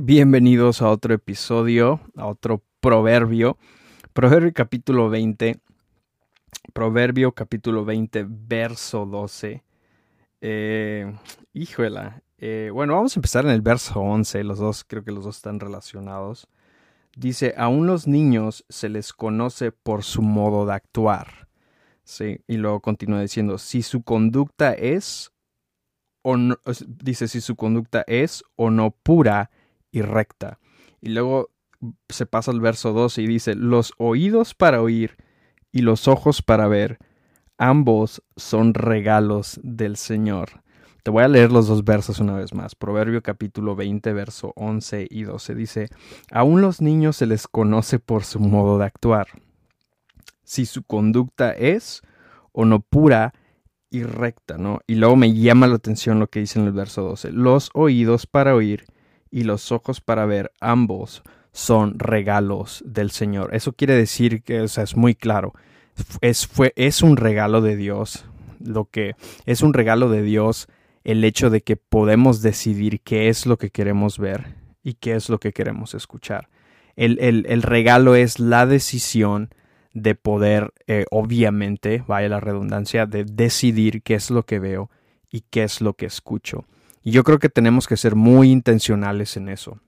Bienvenidos a otro episodio, a otro proverbio. Proverbio capítulo 20. Proverbio capítulo 20, verso 12. Eh, híjola. Eh, bueno, vamos a empezar en el verso 11. Los dos, creo que los dos están relacionados. Dice, aún los niños se les conoce por su modo de actuar. Sí, y luego continúa diciendo, si su conducta es o no, dice si su conducta es o no pura, y recta. Y luego se pasa al verso 12 y dice, los oídos para oír y los ojos para ver, ambos son regalos del Señor. Te voy a leer los dos versos una vez más. Proverbio capítulo 20, verso 11 y 12 dice, aún los niños se les conoce por su modo de actuar. Si su conducta es o no pura y recta, ¿no? Y luego me llama la atención lo que dice en el verso 12, los oídos para oír y los ojos para ver, ambos son regalos del Señor. Eso quiere decir que o sea, es muy claro. Es, fue, es un regalo de Dios. Lo que es un regalo de Dios el hecho de que podemos decidir qué es lo que queremos ver y qué es lo que queremos escuchar. El, el, el regalo es la decisión de poder, eh, obviamente, vaya la redundancia, de decidir qué es lo que veo y qué es lo que escucho. Y yo creo que tenemos que ser muy intencionales en eso,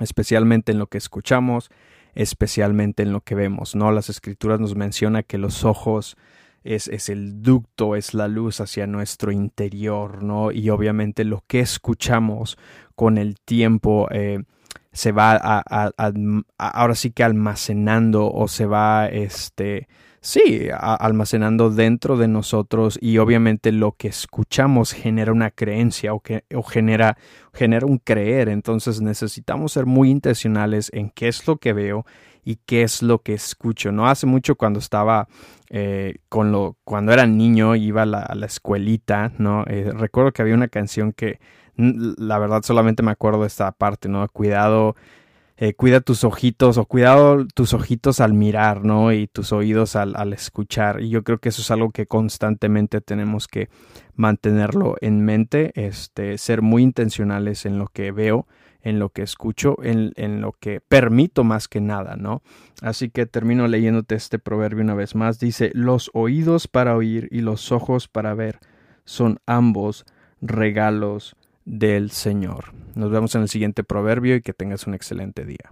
especialmente en lo que escuchamos, especialmente en lo que vemos, ¿no? Las escrituras nos menciona que los ojos es, es, el ducto, es la luz hacia nuestro interior, ¿no? Y obviamente lo que escuchamos con el tiempo eh, se va a, ahora sí que almacenando o se va, este, sí, almacenando dentro de nosotros y obviamente lo que escuchamos genera una creencia o, que, o genera, genera un creer. Entonces necesitamos ser muy intencionales en qué es lo que veo y qué es lo que escucho. No hace mucho cuando estaba eh, con lo, cuando era niño, iba a la, escuelita, ¿no? Eh, recuerdo que había una canción que la verdad solamente me acuerdo de esta parte, ¿no? Cuidado eh, cuida tus ojitos o cuidado tus ojitos al mirar, ¿no? Y tus oídos al, al, escuchar. Y yo creo que eso es algo que constantemente tenemos que mantenerlo en mente, este, ser muy intencionales en lo que veo, en lo que escucho, en, en lo que permito más que nada, ¿no? Así que termino leyéndote este proverbio una vez más. Dice, los oídos para oír y los ojos para ver son ambos regalos del Señor. Nos vemos en el siguiente proverbio y que tengas un excelente día.